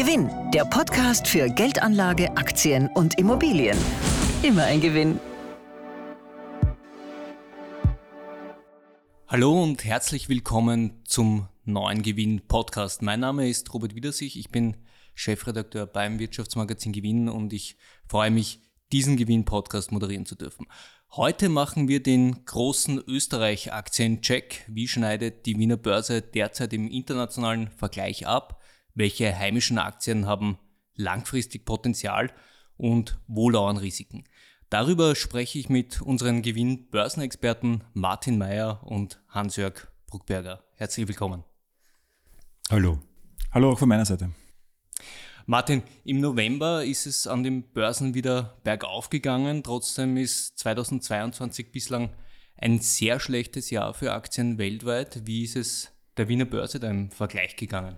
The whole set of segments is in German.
Gewinn, der Podcast für Geldanlage, Aktien und Immobilien. Immer ein Gewinn. Hallo und herzlich willkommen zum neuen Gewinn Podcast. Mein Name ist Robert Wiedersich, ich bin Chefredakteur beim Wirtschaftsmagazin Gewinn und ich freue mich, diesen Gewinn Podcast moderieren zu dürfen. Heute machen wir den großen Österreich-Aktien-Check. Wie schneidet die Wiener Börse derzeit im internationalen Vergleich ab? Welche heimischen Aktien haben langfristig Potenzial und wo lauern Risiken? Darüber spreche ich mit unseren Gewinn-Börsenexperten Martin Mayer und Hans-Jörg Bruckberger. Herzlich willkommen. Hallo. Hallo auch von meiner Seite. Martin, im November ist es an den Börsen wieder bergauf gegangen. Trotzdem ist 2022 bislang ein sehr schlechtes Jahr für Aktien weltweit. Wie ist es der Wiener Börse da im Vergleich gegangen?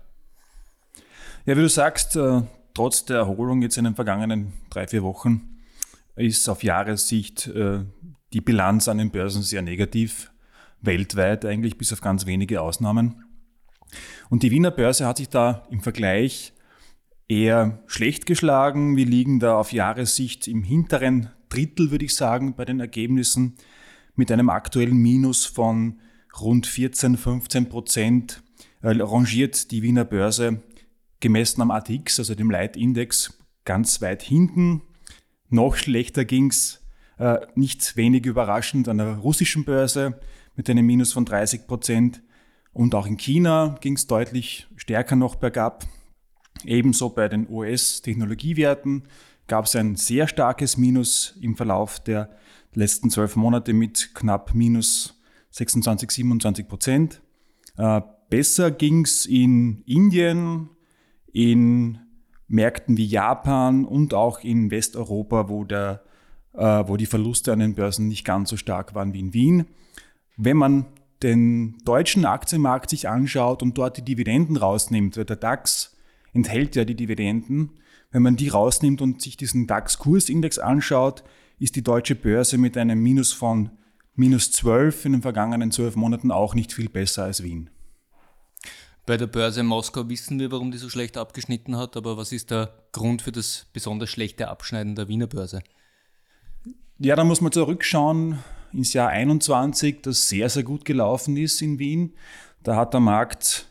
Ja, wie du sagst, äh, trotz der Erholung jetzt in den vergangenen drei, vier Wochen ist auf Jahressicht äh, die Bilanz an den Börsen sehr negativ. Weltweit eigentlich, bis auf ganz wenige Ausnahmen. Und die Wiener Börse hat sich da im Vergleich eher schlecht geschlagen. Wir liegen da auf Jahressicht im hinteren Drittel, würde ich sagen, bei den Ergebnissen mit einem aktuellen Minus von rund 14, 15 Prozent äh, rangiert die Wiener Börse gemessen am ATX, also dem Leitindex, ganz weit hinten. Noch schlechter ging's äh, nicht wenig überraschend an der russischen Börse mit einem Minus von 30 Prozent. Und auch in China ging es deutlich stärker noch bergab. Ebenso bei den US-Technologiewerten gab es ein sehr starkes Minus im Verlauf der letzten zwölf Monate mit knapp minus 26, 27 Prozent. Äh, besser ging es in Indien, in Märkten wie Japan und auch in Westeuropa, wo, der, äh, wo die Verluste an den Börsen nicht ganz so stark waren wie in Wien. Wenn man den deutschen Aktienmarkt sich anschaut und dort die Dividenden rausnimmt, wird der DAX enthält ja die Dividenden. Wenn man die rausnimmt und sich diesen DAX-Kursindex anschaut, ist die deutsche Börse mit einem Minus von minus 12 in den vergangenen zwölf Monaten auch nicht viel besser als Wien. Bei der Börse Moskau wissen wir, warum die so schlecht abgeschnitten hat, aber was ist der Grund für das besonders schlechte Abschneiden der Wiener Börse? Ja, da muss man zurückschauen ins Jahr 21, das sehr, sehr gut gelaufen ist in Wien. Da hat der Markt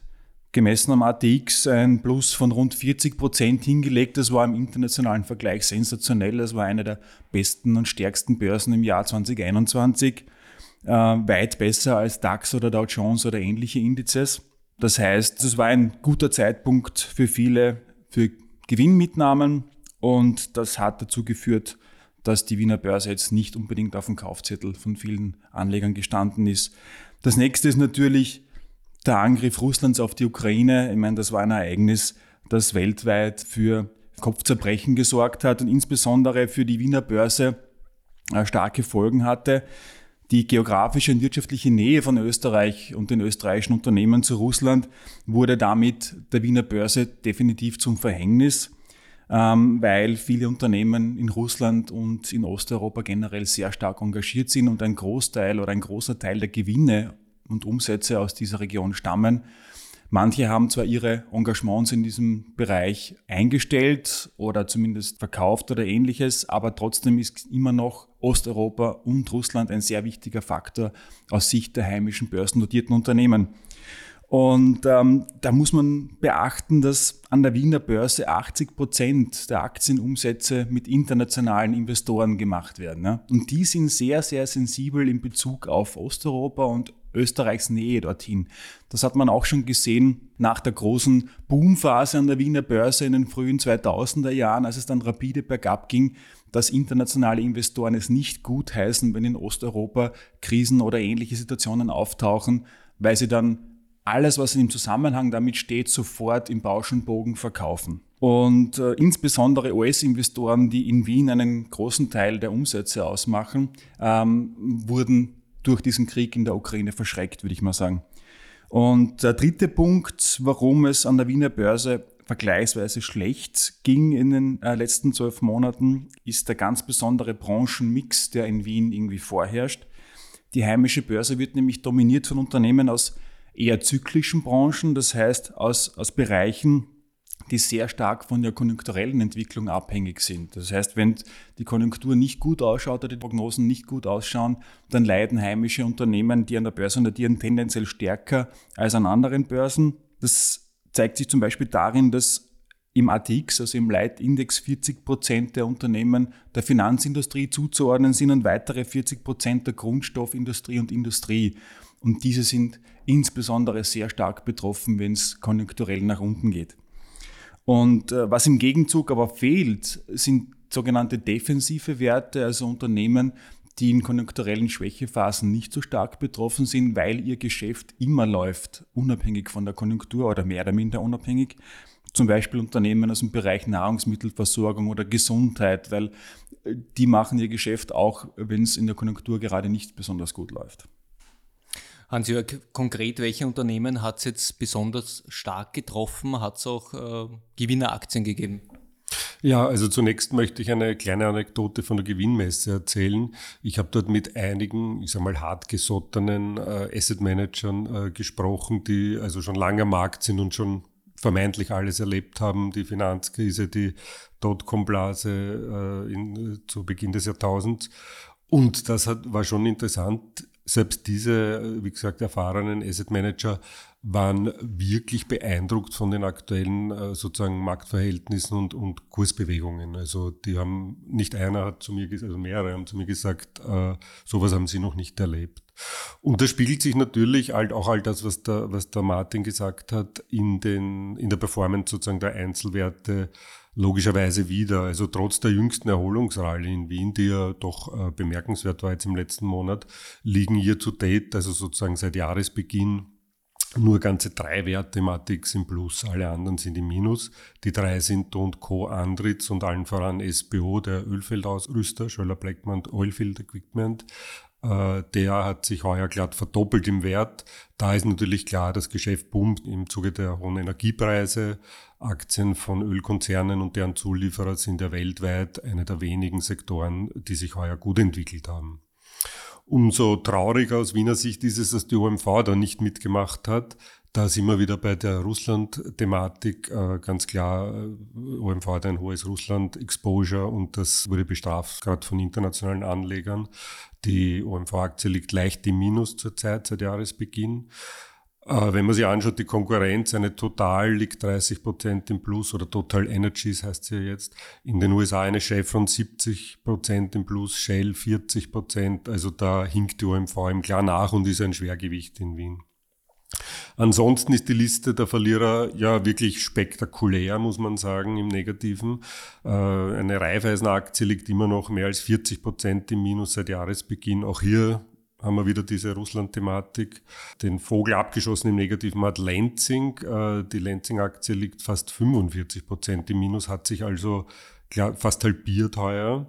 gemessen am ATX ein Plus von rund 40 Prozent hingelegt. Das war im internationalen Vergleich sensationell. Das war eine der besten und stärksten Börsen im Jahr 2021. Äh, weit besser als DAX oder Dow Jones oder ähnliche Indizes. Das heißt, es war ein guter Zeitpunkt für viele für Gewinnmitnahmen und das hat dazu geführt, dass die Wiener Börse jetzt nicht unbedingt auf dem Kaufzettel von vielen Anlegern gestanden ist. Das nächste ist natürlich der Angriff Russlands auf die Ukraine, ich meine, das war ein Ereignis, das weltweit für Kopfzerbrechen gesorgt hat und insbesondere für die Wiener Börse äh, starke Folgen hatte. Die geografische und wirtschaftliche Nähe von Österreich und den österreichischen Unternehmen zu Russland wurde damit der Wiener Börse definitiv zum Verhängnis, ähm, weil viele Unternehmen in Russland und in Osteuropa generell sehr stark engagiert sind und ein Großteil oder ein großer Teil der Gewinne und Umsätze aus dieser Region stammen. Manche haben zwar ihre Engagements in diesem Bereich eingestellt oder zumindest verkauft oder ähnliches, aber trotzdem ist immer noch Osteuropa und Russland ein sehr wichtiger Faktor aus Sicht der heimischen börsennotierten Unternehmen. Und ähm, da muss man beachten, dass an der Wiener Börse 80 Prozent der Aktienumsätze mit internationalen Investoren gemacht werden. Ja? Und die sind sehr, sehr sensibel in Bezug auf Osteuropa und Österreichs Nähe dorthin. Das hat man auch schon gesehen nach der großen Boomphase an der Wiener Börse in den frühen 2000er Jahren, als es dann rapide bergab ging, dass internationale Investoren es nicht gut heißen, wenn in Osteuropa Krisen oder ähnliche Situationen auftauchen, weil sie dann alles, was im Zusammenhang damit steht, sofort im Bauschenbogen verkaufen. Und äh, insbesondere US-Investoren, die in Wien einen großen Teil der Umsätze ausmachen, ähm, wurden durch diesen Krieg in der Ukraine verschreckt, würde ich mal sagen. Und der dritte Punkt, warum es an der Wiener Börse vergleichsweise schlecht ging in den äh, letzten zwölf Monaten, ist der ganz besondere Branchenmix, der in Wien irgendwie vorherrscht. Die heimische Börse wird nämlich dominiert von Unternehmen aus eher zyklischen Branchen, das heißt aus, aus Bereichen, die sehr stark von der konjunkturellen Entwicklung abhängig sind. Das heißt, wenn die Konjunktur nicht gut ausschaut oder die Prognosen nicht gut ausschauen, dann leiden heimische Unternehmen, die an der Börse notieren, tendenziell stärker als an anderen Börsen. Das zeigt sich zum Beispiel darin, dass im ATX, also im Leitindex, 40 Prozent der Unternehmen der Finanzindustrie zuzuordnen sind und weitere 40 Prozent der Grundstoffindustrie und Industrie. Und diese sind insbesondere sehr stark betroffen, wenn es konjunkturell nach unten geht. Und äh, was im Gegenzug aber fehlt, sind sogenannte defensive Werte, also Unternehmen, die in konjunkturellen Schwächephasen nicht so stark betroffen sind, weil ihr Geschäft immer läuft, unabhängig von der Konjunktur oder mehr oder minder unabhängig. Zum Beispiel Unternehmen aus dem Bereich Nahrungsmittelversorgung oder Gesundheit, weil äh, die machen ihr Geschäft auch, wenn es in der Konjunktur gerade nicht besonders gut läuft. Hans-Jörg, konkret, welche Unternehmen hat es jetzt besonders stark getroffen? Hat es auch äh, Gewinneraktien gegeben? Ja, also zunächst möchte ich eine kleine Anekdote von der Gewinnmesse erzählen. Ich habe dort mit einigen, ich sage mal, hartgesottenen äh, Asset Managern äh, gesprochen, die also schon lange am Markt sind und schon vermeintlich alles erlebt haben, die Finanzkrise, die Dotcom-Blase äh, zu Beginn des Jahrtausends. Und das hat, war schon interessant. Selbst diese, wie gesagt, erfahrenen Asset Manager waren wirklich beeindruckt von den aktuellen äh, sozusagen Marktverhältnissen und, und Kursbewegungen. Also die haben, nicht einer hat zu mir gesagt, also mehrere haben zu mir gesagt, äh, sowas haben sie noch nicht erlebt. Und das spiegelt sich natürlich halt auch all das, was der, was der Martin gesagt hat, in, den, in der Performance sozusagen der Einzelwerte logischerweise wieder. Also trotz der jüngsten Erholungsrallye in Wien, die ja doch äh, bemerkenswert war jetzt im letzten Monat, liegen hier zu date, also sozusagen seit Jahresbeginn, nur ganze drei Werte im ATX im Plus, alle anderen sind im Minus. Die drei sind Do Co. Andritz und allen voran SBO, der Ölfeldausrüster, Schöller Blackman Oilfield Equipment. Äh, der hat sich heuer glatt verdoppelt im Wert. Da ist natürlich klar, das Geschäft boomt im Zuge der hohen Energiepreise. Aktien von Ölkonzernen und deren Zulieferer sind ja weltweit eine der wenigen Sektoren, die sich heuer gut entwickelt haben. Umso trauriger aus Wiener Sicht ist es, dass die OMV da nicht mitgemacht hat. Da sind wir wieder bei der Russland-Thematik. Äh, ganz klar, äh, OMV hat ein hohes Russland-Exposure und das wurde bestraft, gerade von internationalen Anlegern. Die OMV-Aktie liegt leicht im Minus zurzeit, seit Jahresbeginn. Äh, wenn man sich anschaut, die Konkurrenz, eine Total liegt 30 Prozent im Plus oder Total Energies heißt sie jetzt. In den USA eine Chevron 70 Prozent im Plus, Shell 40 Prozent. Also da hinkt die OMV im klar nach und ist ein Schwergewicht in Wien. Ansonsten ist die Liste der Verlierer ja wirklich spektakulär, muss man sagen, im Negativen. Äh, eine Raiffeisen-Aktie liegt immer noch mehr als 40 Prozent im Minus seit Jahresbeginn. Auch hier haben wir wieder diese Russland-Thematik. Den Vogel abgeschossen im Negativen hat Lenzing. Äh, die Lenzing-Aktie liegt fast 45 Prozent im Minus, hat sich also fast halbiert heuer.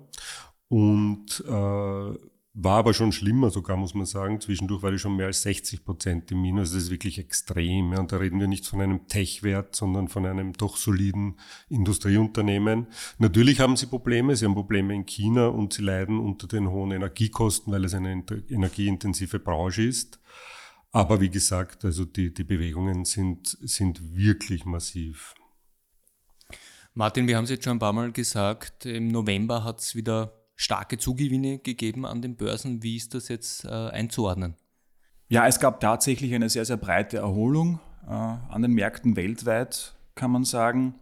Und äh, war aber schon schlimmer sogar, muss man sagen. Zwischendurch war die schon mehr als 60 Prozent im Minus. Das ist wirklich extrem. Ja. Und da reden wir nicht von einem Tech-Wert, sondern von einem doch soliden Industrieunternehmen. Natürlich haben sie Probleme. Sie haben Probleme in China und sie leiden unter den hohen Energiekosten, weil es eine energieintensive Branche ist. Aber wie gesagt, also die, die Bewegungen sind, sind wirklich massiv. Martin, wir haben es jetzt schon ein paar Mal gesagt, im November hat es wieder starke Zugewinne gegeben an den Börsen. Wie ist das jetzt äh, einzuordnen? Ja, es gab tatsächlich eine sehr, sehr breite Erholung äh, an den Märkten weltweit, kann man sagen.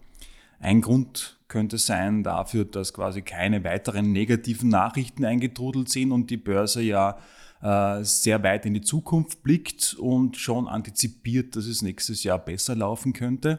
Ein Grund könnte sein dafür, dass quasi keine weiteren negativen Nachrichten eingetrudelt sind und die Börse ja äh, sehr weit in die Zukunft blickt und schon antizipiert, dass es nächstes Jahr besser laufen könnte.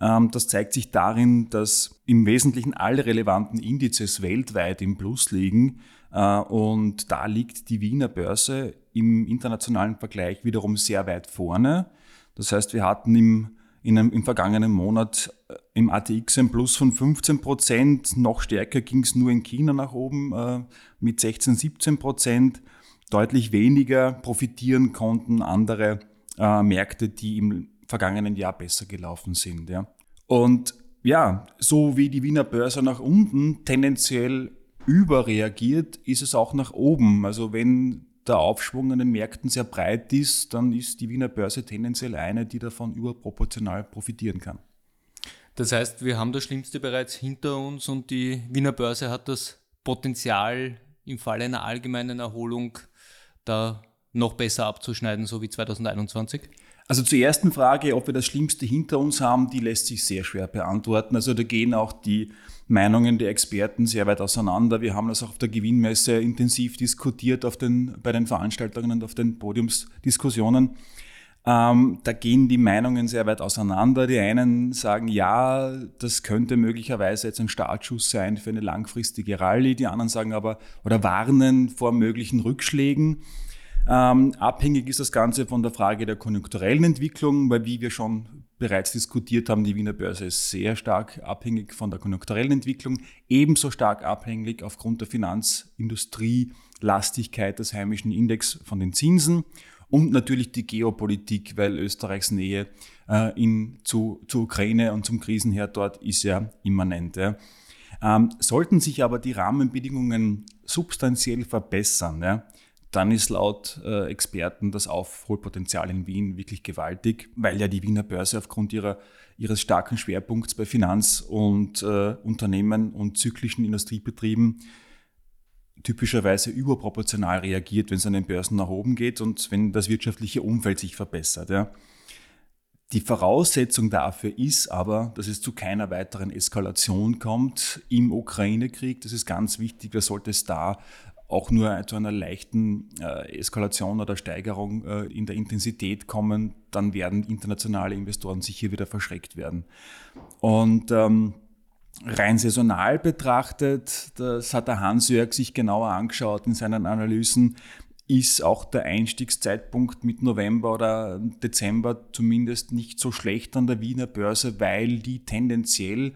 Ähm, das zeigt sich darin, dass im Wesentlichen alle relevanten Indizes weltweit im Plus liegen. Äh, und da liegt die Wiener Börse im internationalen Vergleich wiederum sehr weit vorne. Das heißt, wir hatten im, in einem, im vergangenen Monat äh, im ATX ein Plus von 15 Prozent. Noch stärker ging es nur in China nach oben äh, mit 16, 17 Prozent. Deutlich weniger profitieren konnten andere Märkte, die im vergangenen Jahr besser gelaufen sind. Ja. Und ja, so wie die Wiener Börse nach unten tendenziell überreagiert, ist es auch nach oben. Also wenn der Aufschwung an den Märkten sehr breit ist, dann ist die Wiener Börse tendenziell eine, die davon überproportional profitieren kann. Das heißt, wir haben das Schlimmste bereits hinter uns und die Wiener Börse hat das Potenzial, im Falle einer allgemeinen Erholung da noch besser abzuschneiden, so wie 2021? Also zur ersten Frage, ob wir das Schlimmste hinter uns haben, die lässt sich sehr schwer beantworten. Also da gehen auch die Meinungen der Experten sehr weit auseinander. Wir haben das auch auf der Gewinnmesse intensiv diskutiert auf den, bei den Veranstaltungen und auf den Podiumsdiskussionen. Ähm, da gehen die Meinungen sehr weit auseinander. Die einen sagen, ja, das könnte möglicherweise jetzt ein Startschuss sein für eine langfristige Rallye. Die anderen sagen aber oder warnen vor möglichen Rückschlägen. Ähm, abhängig ist das Ganze von der Frage der konjunkturellen Entwicklung, weil wie wir schon bereits diskutiert haben, die Wiener Börse ist sehr stark abhängig von der konjunkturellen Entwicklung, ebenso stark abhängig aufgrund der Finanzindustrie-Lastigkeit des heimischen Index von den Zinsen und natürlich die Geopolitik, weil Österreichs Nähe äh, in, zu, zur Ukraine und zum Krisenherd dort ist ja immanent. Ja. Ähm, sollten sich aber die Rahmenbedingungen substanziell verbessern, ja, dann ist laut äh, Experten das Aufholpotenzial in Wien wirklich gewaltig, weil ja die Wiener Börse aufgrund ihrer, ihres starken Schwerpunkts bei Finanz- und äh, Unternehmen und zyklischen Industriebetrieben typischerweise überproportional reagiert, wenn es an den Börsen nach oben geht und wenn das wirtschaftliche Umfeld sich verbessert. Ja. Die Voraussetzung dafür ist aber, dass es zu keiner weiteren Eskalation kommt im Ukraine-Krieg. Das ist ganz wichtig. Da sollte es da auch nur zu einer leichten äh, Eskalation oder Steigerung äh, in der Intensität kommen, dann werden internationale Investoren sicher wieder verschreckt werden. Und ähm, rein saisonal betrachtet, das hat der Hans-Jörg sich genauer angeschaut in seinen Analysen, ist auch der Einstiegszeitpunkt mit November oder Dezember zumindest nicht so schlecht an der Wiener Börse, weil die tendenziell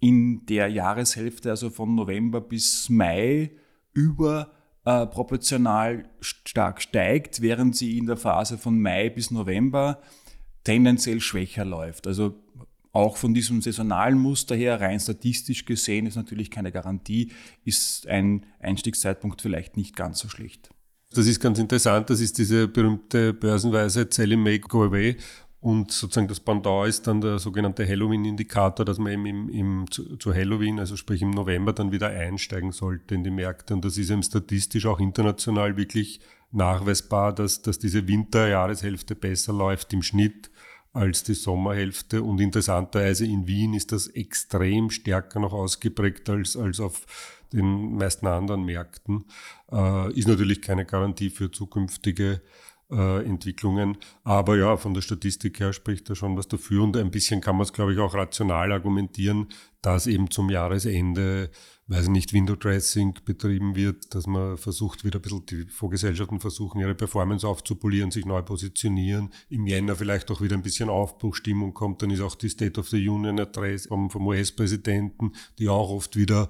in der Jahreshälfte, also von November bis Mai, überproportional stark steigt, während sie in der Phase von Mai bis November tendenziell schwächer läuft. Also auch von diesem saisonalen Muster her, rein statistisch gesehen, ist natürlich keine Garantie, ist ein Einstiegszeitpunkt vielleicht nicht ganz so schlecht. Das ist ganz interessant, das ist diese berühmte Börsenweise Sell Make Go Away. Und sozusagen das Pendant ist dann der sogenannte Halloween-Indikator, dass man eben im, im, zu, zu, Halloween, also sprich im November, dann wieder einsteigen sollte in die Märkte. Und das ist eben statistisch auch international wirklich nachweisbar, dass, dass diese Winterjahreshälfte besser läuft im Schnitt als die Sommerhälfte. Und interessanterweise in Wien ist das extrem stärker noch ausgeprägt als, als auf den meisten anderen Märkten. Äh, ist natürlich keine Garantie für zukünftige äh, Entwicklungen. Aber ja, von der Statistik her spricht da schon was dafür. Und ein bisschen kann man es, glaube ich, auch rational argumentieren, dass eben zum Jahresende weiß ich nicht, Window Dressing betrieben wird, dass man versucht, wieder ein bisschen die Vorgesellschaften versuchen, ihre Performance aufzupolieren, sich neu positionieren. Im Jänner vielleicht auch wieder ein bisschen Aufbruchstimmung kommt, dann ist auch die State of the Union Adresse vom, vom US-Präsidenten, die auch oft wieder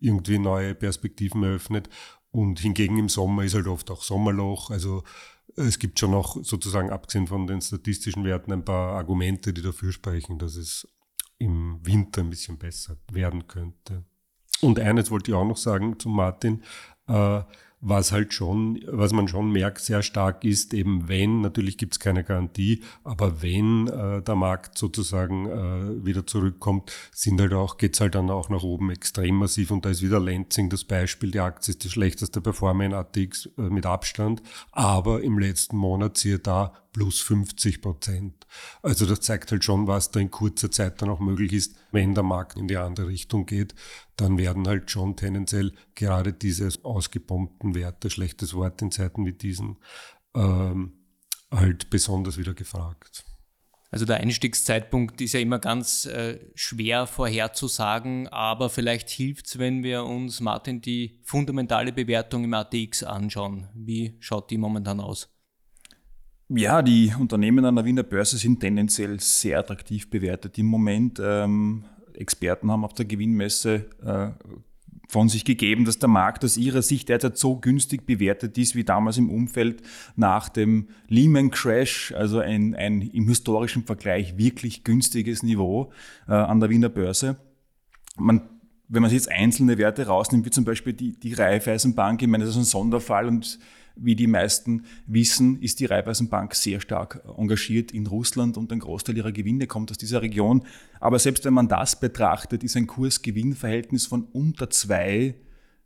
irgendwie neue Perspektiven eröffnet. Und hingegen im Sommer ist halt oft auch Sommerloch. Also es gibt schon noch sozusagen, abgesehen von den statistischen Werten, ein paar Argumente, die dafür sprechen, dass es im Winter ein bisschen besser werden könnte. Und eines wollte ich auch noch sagen zu Martin. Äh, was halt schon, was man schon merkt, sehr stark ist, eben wenn, natürlich gibt es keine Garantie, aber wenn äh, der Markt sozusagen äh, wieder zurückkommt, sind halt auch, geht's halt dann auch nach oben extrem massiv. Und da ist wieder Lansing das Beispiel, die Aktie ist die schlechteste Performer in ATX äh, mit Abstand, aber im letzten Monat siehe da plus 50 Prozent. Also das zeigt halt schon, was da in kurzer Zeit dann auch möglich ist, wenn der Markt in die andere Richtung geht dann werden halt schon tendenziell gerade diese ausgebombten Werte, schlechtes Wort in Zeiten wie diesen, ähm, halt besonders wieder gefragt. Also der Einstiegszeitpunkt ist ja immer ganz äh, schwer vorherzusagen, aber vielleicht hilft es, wenn wir uns, Martin, die fundamentale Bewertung im ATX anschauen. Wie schaut die momentan aus? Ja, die Unternehmen an der Wiener Börse sind tendenziell sehr attraktiv bewertet im Moment. Ähm, Experten haben auf der Gewinnmesse äh, von sich gegeben, dass der Markt aus ihrer Sicht derzeit so günstig bewertet ist wie damals im Umfeld nach dem Lehman Crash, also ein, ein im historischen Vergleich wirklich günstiges Niveau äh, an der Wiener Börse. Man, wenn man sich jetzt einzelne Werte rausnimmt, wie zum Beispiel die, die Raiffeisenbank, ich meine, das ist ein Sonderfall und Wie die meisten wissen, ist die Raiffeisenbank sehr stark engagiert in Russland und ein Großteil ihrer Gewinne kommt aus dieser Region. Aber selbst wenn man das betrachtet, ist ein Kurs-Gewinn-Verhältnis von unter zwei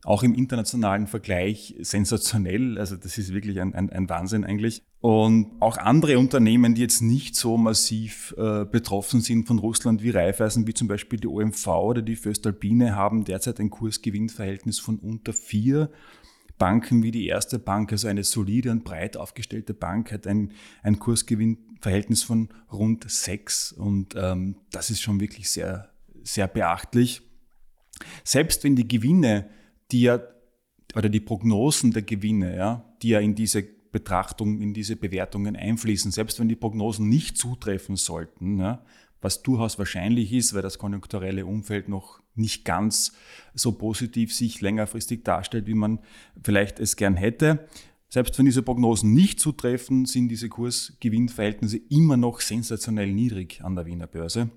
auch im internationalen Vergleich sensationell. Also das ist wirklich ein, ein, ein Wahnsinn eigentlich. Und auch andere Unternehmen, die jetzt nicht so massiv äh, betroffen sind von Russland wie Raiffeisen, wie zum Beispiel die OMV oder die Föstalpine, haben derzeit ein Kursgewinnverhältnis von unter vier. Banken wie die erste Bank, also eine solide und breit aufgestellte Bank, hat ein, ein Kursgewinnverhältnis von rund sechs. Und ähm, das ist schon wirklich sehr, sehr beachtlich. Selbst wenn die Gewinne die ja, oder die Prognosen der Gewinne, ja, die ja in diese Betrachtung, in diese Bewertungen einfließen, selbst wenn die Prognosen nicht zutreffen sollten, ja, was durchaus wahrscheinlich ist, weil das konjunkturelle Umfeld noch nicht ganz so positiv sich längerfristig darstellt, wie man vielleicht es gern hätte. Selbst wenn diese Prognosen nicht zutreffen, sind diese Kursgewinnverhältnisse immer noch sensationell niedrig an der Wiener Börse.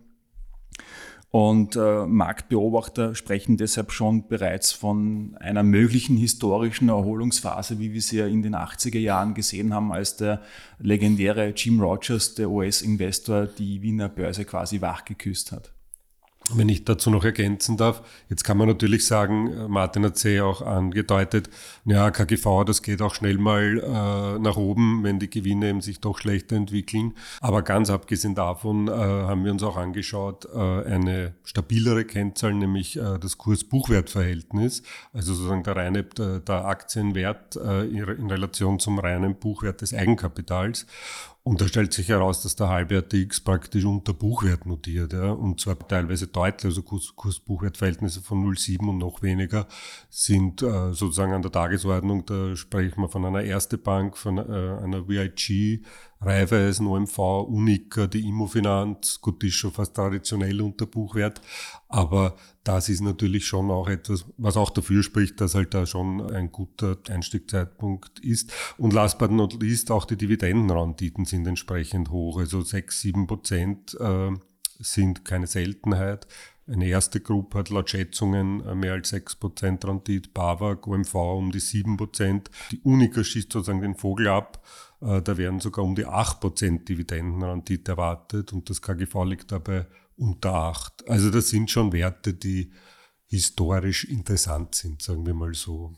Und äh, Marktbeobachter sprechen deshalb schon bereits von einer möglichen historischen Erholungsphase, wie wir sie ja in den 80er Jahren gesehen haben, als der legendäre Jim Rogers, der US-Investor, die Wiener Börse quasi wachgeküsst hat. Wenn ich dazu noch ergänzen darf, jetzt kann man natürlich sagen, äh, Martin hat es ja auch angedeutet, ja, KGV, das geht auch schnell mal äh, nach oben, wenn die Gewinne eben sich doch schlechter entwickeln. Aber ganz abgesehen davon äh, haben wir uns auch angeschaut, äh, eine stabilere Kennzahl, nämlich äh, das Kurs-Buchwert-Verhältnis, also sozusagen der reine der, der Aktienwert äh, in Relation zum reinen Buchwert des Eigenkapitals. Und da stellt sich heraus, dass der halbwerte X praktisch unter Buchwert notiert, ja, und zwar teilweise deutlich, also Kurs-Buchwert-Verhältnisse von 0,7 und noch weniger sind äh, sozusagen an der Tagesordnung. Da sprechen wir von einer Erste Bank, von äh, einer VIG, Raiffeisen, OMV, Unica, die Immofinanz, gut, die ist schon fast traditionell unter Buchwert, aber das ist natürlich schon auch etwas, was auch dafür spricht, dass halt da schon ein guter Einstiegzeitpunkt ist. Und last but not least, auch die Dividendenrenditen sind entsprechend hoch, also 6, 7 Prozent äh, sind keine Seltenheit. Eine erste Gruppe hat laut Schätzungen äh, mehr als 6% Rendite, BAWAG, OMV um die 7%. Die Unica schießt sozusagen den Vogel ab. Äh, da werden sogar um die 8% Dividendenrendite erwartet und das KGV liegt dabei unter 8. Also das sind schon Werte, die historisch interessant sind, sagen wir mal so.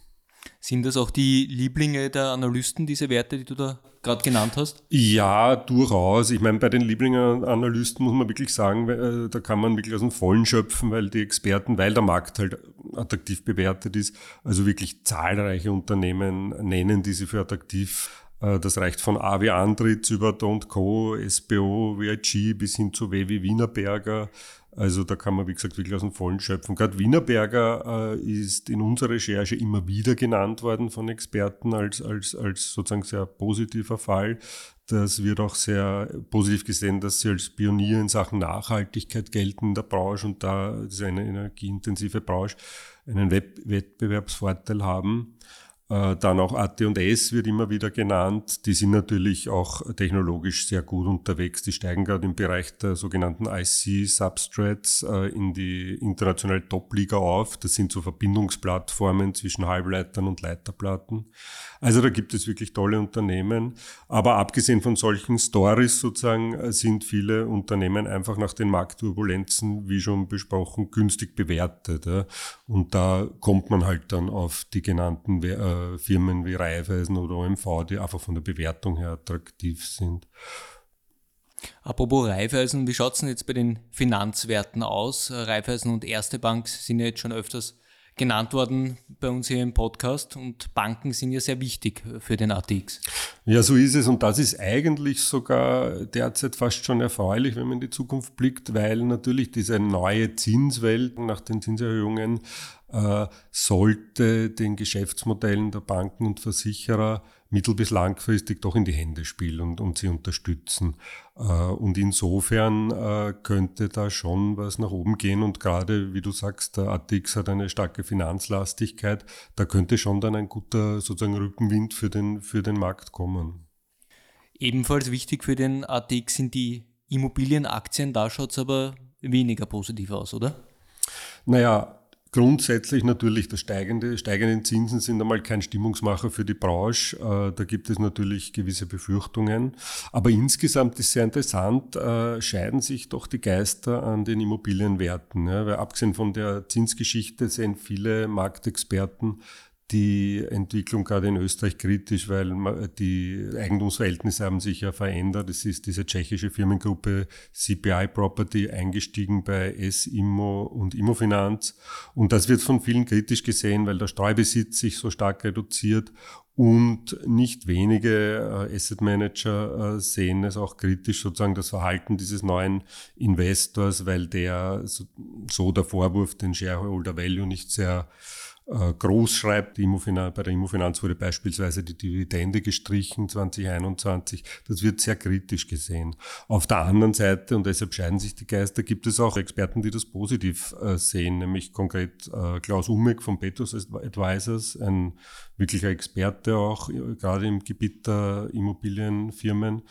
Sind das auch die Lieblinge der Analysten, diese Werte, die du da gerade genannt hast? Ja, durchaus. Ich meine, bei den Lieblingsanalysten muss man wirklich sagen, äh, da kann man wirklich aus dem Vollen schöpfen, weil die Experten, weil der Markt halt attraktiv bewertet ist, also wirklich zahlreiche Unternehmen nennen, die sie für attraktiv das reicht von A wie Andritz über Don't Co., SBO, VIG bis hin zu W wie Wienerberger. Also da kann man, wie gesagt, wirklich aus dem Vollen schöpfen. Gerade Wienerberger äh, ist in unserer Recherche immer wieder genannt worden von Experten als, als, als sozusagen sehr positiver Fall. Das wird auch sehr positiv gesehen, dass sie als Pionier in Sachen Nachhaltigkeit gelten in der Branche und da, das ist eine energieintensive Branche, einen Wettbewerbsvorteil haben. Äh, dann auch AT&S wird immer wieder genannt. Die sind natürlich auch technologisch sehr gut unterwegs. Die steigen gerade im Bereich der sogenannten IC-Substrates äh, in die internationale Top-Liga auf. Das sind so Verbindungsplattformen zwischen Halbleitern und Leiterplatten. Also da gibt es wirklich tolle Unternehmen. Aber abgesehen von solchen Stories sozusagen äh, sind viele Unternehmen einfach nach den Marktturbulenzen, wie schon besprochen, günstig bewertet. Und da kommt man halt dann auf die genannten äh, Firmen wie Raiffeisen oder OMV, die einfach von der Bewertung her attraktiv sind. Apropos Raiffeisen, wie schaut es denn jetzt bei den Finanzwerten aus? Raiffeisen und Erste Bank sind ja jetzt schon öfters genannt worden bei uns hier im Podcast und Banken sind ja sehr wichtig für den ATX. Ja, so ist es und das ist eigentlich sogar derzeit fast schon erfreulich, wenn man in die Zukunft blickt, weil natürlich diese neue Zinswelt nach den Zinserhöhungen äh, sollte den Geschäftsmodellen der Banken und Versicherer mittel- bis langfristig doch in die Hände spielen und, und sie unterstützen. Äh, und insofern äh, könnte da schon was nach oben gehen. Und gerade, wie du sagst, der ATX hat eine starke Finanzlastigkeit. Da könnte schon dann ein guter sozusagen Rückenwind für den, für den Markt kommen. Ebenfalls wichtig für den ATX sind die Immobilienaktien. Da schaut es aber weniger positiv aus, oder? Naja, Grundsätzlich natürlich, das steigende, steigenden Zinsen sind einmal kein Stimmungsmacher für die Branche. Äh, da gibt es natürlich gewisse Befürchtungen. Aber insgesamt ist sehr interessant, äh, scheiden sich doch die Geister an den Immobilienwerten. Weil abgesehen von der Zinsgeschichte sehen viele Marktexperten die Entwicklung gerade in Österreich kritisch, weil die Eigentumsverhältnisse haben sich ja verändert. Es ist diese tschechische Firmengruppe CPI Property eingestiegen bei S-Immo und Immofinanz. Und das wird von vielen kritisch gesehen, weil der Streubesitz sich so stark reduziert und nicht wenige äh, Asset Manager äh, sehen es auch kritisch, sozusagen das Verhalten dieses neuen Investors, weil der so der Vorwurf, den Shareholder Value nicht sehr groß schreibt. bei der Immofinanz wurde beispielsweise die Dividende gestrichen 2021. Das wird sehr kritisch gesehen. Auf der anderen Seite, und deshalb scheiden sich die Geister, gibt es auch Experten, die das positiv äh, sehen, nämlich konkret äh, Klaus Umek von Petrus Advisors, ein wirklicher Experte auch, gerade im Gebiet der Immobilienfirmen,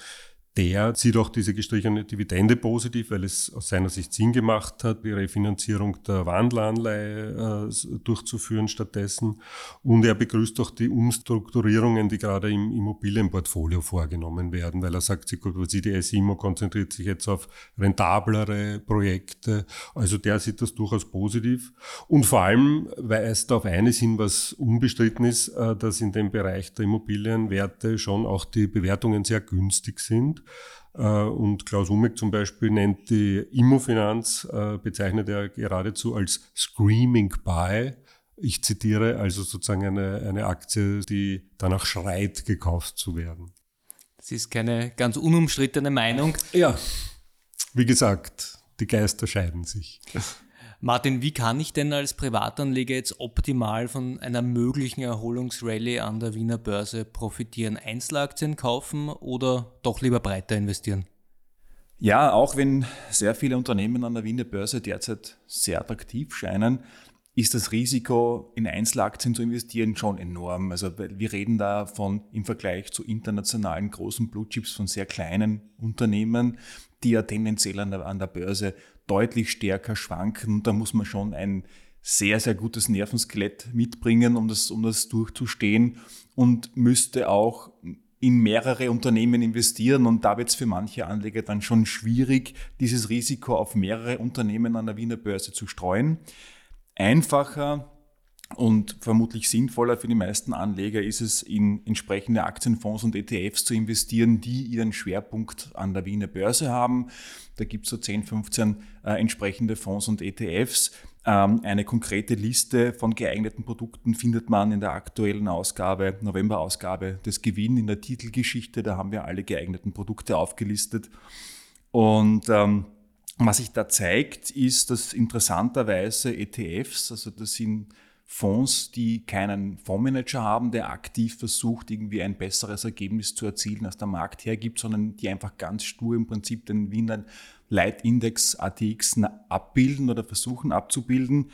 der sieht auch diese gestrichene Dividende positiv, weil es aus seiner Sicht Sinn gemacht hat, die Refinanzierung der Wandelanleihe äh, durchzuführen stattdessen. Und er begrüßt auch die Umstrukturierungen, die gerade im Immobilienportfolio vorgenommen werden, weil er sagt, die SIMO konzentriert sich jetzt auf rentablere Projekte. Also der sieht das durchaus positiv. Und vor allem weist auf eines hin, was unbestritten ist, äh, dass in dem Bereich der Immobilienwerte schon auch die Bewertungen sehr günstig sind. Äh, und Klaus Umek zum Beispiel nennt die Immofinanz, äh, bezeichnet er geradezu als Screaming Buy. Ich zitiere also sozusagen eine, eine Aktie, die danach schreit, gekauft zu werden. Das ist keine ganz unumstrittene Meinung. Ja, wie gesagt, die Geister scheiden sich. Martin, wie kann ich denn als Privatanleger jetzt optimal von einer möglichen Erholungsrallye an der Wiener Börse profitieren? Einzelaktien kaufen oder doch lieber breiter investieren? Ja, auch wenn sehr viele Unternehmen an der Wiener Börse derzeit sehr attraktiv scheinen, ist das Risiko, in Einzelaktien zu investieren, schon enorm. Also wir reden da von im Vergleich zu internationalen großen Blue Chips von sehr kleinen Unternehmen, die ja tendenziell an der, an der Börse deutlich stärker schwanken. Da muss man schon ein sehr, sehr gutes Nervenskelett mitbringen, um das, um das durchzustehen und müsste auch in mehrere Unternehmen investieren und da wird es für manche Anleger dann schon schwierig, dieses Risiko auf mehrere Unternehmen an der Wiener Börse zu streuen. Einfacher und vermutlich sinnvoller für die meisten Anleger ist es, in entsprechende Aktienfonds und ETFs zu investieren, die ihren Schwerpunkt an der Wiener Börse haben. Da gibt es so 10, 15 äh, entsprechende Fonds und ETFs. Ähm, eine konkrete Liste von geeigneten Produkten findet man in der aktuellen Ausgabe, November-Ausgabe des Gewinn in der Titelgeschichte. Da haben wir alle geeigneten Produkte aufgelistet. Und ähm, was sich da zeigt, ist, dass interessanterweise ETFs, also das sind Fonds, die keinen Fondsmanager haben, der aktiv versucht, irgendwie ein besseres Ergebnis zu erzielen, als der Markt hergibt, sondern die einfach ganz stur im Prinzip den Wiener Leitindex ATX abbilden oder versuchen abzubilden.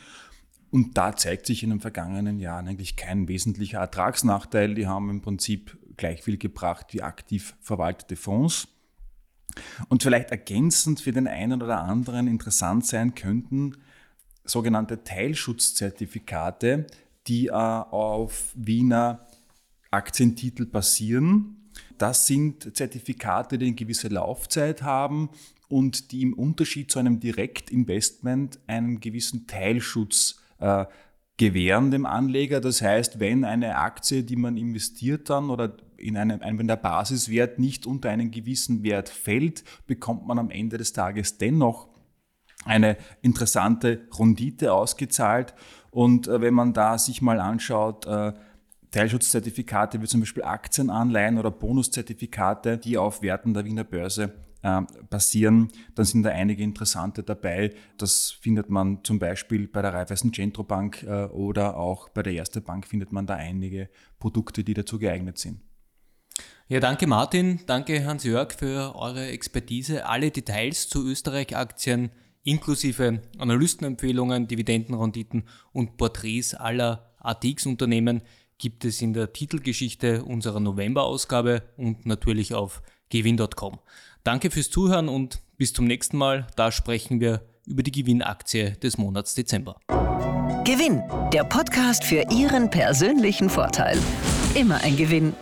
Und da zeigt sich in den vergangenen Jahren eigentlich kein wesentlicher Ertragsnachteil. Die haben im Prinzip gleich viel gebracht wie aktiv verwaltete Fonds. Und vielleicht ergänzend für den einen oder anderen interessant sein könnten, sogenannte Teilschutzzertifikate, die äh, auf Wiener Aktientitel basieren. Das sind Zertifikate, die eine gewisse Laufzeit haben und die im Unterschied zu einem Direktinvestment einen gewissen Teilschutz äh, gewähren dem Anleger. Das heißt, wenn eine Aktie, die man investiert dann oder in einem, wenn der Basiswert nicht unter einen gewissen Wert fällt, bekommt man am Ende des Tages dennoch eine interessante Rundite ausgezahlt. Und äh, wenn man da sich mal anschaut, äh, Teilschutzzertifikate wie zum Beispiel Aktienanleihen oder Bonuszertifikate, die auf Werten der Wiener Börse äh, basieren, dann sind da einige interessante dabei. Das findet man zum Beispiel bei der Raiffeisen Centro Bank äh, oder auch bei der Erste Bank findet man da einige Produkte, die dazu geeignet sind. Ja, danke Martin, danke Hans-Jörg für eure Expertise. Alle Details zu Österreich-Aktien inklusive Analystenempfehlungen, Dividendenrenditen und Porträts aller ATX-Unternehmen gibt es in der Titelgeschichte unserer November-Ausgabe und natürlich auf gewinn.com. Danke fürs Zuhören und bis zum nächsten Mal. Da sprechen wir über die Gewinnaktie des Monats Dezember. Gewinn, der Podcast für Ihren persönlichen Vorteil. Immer ein Gewinn.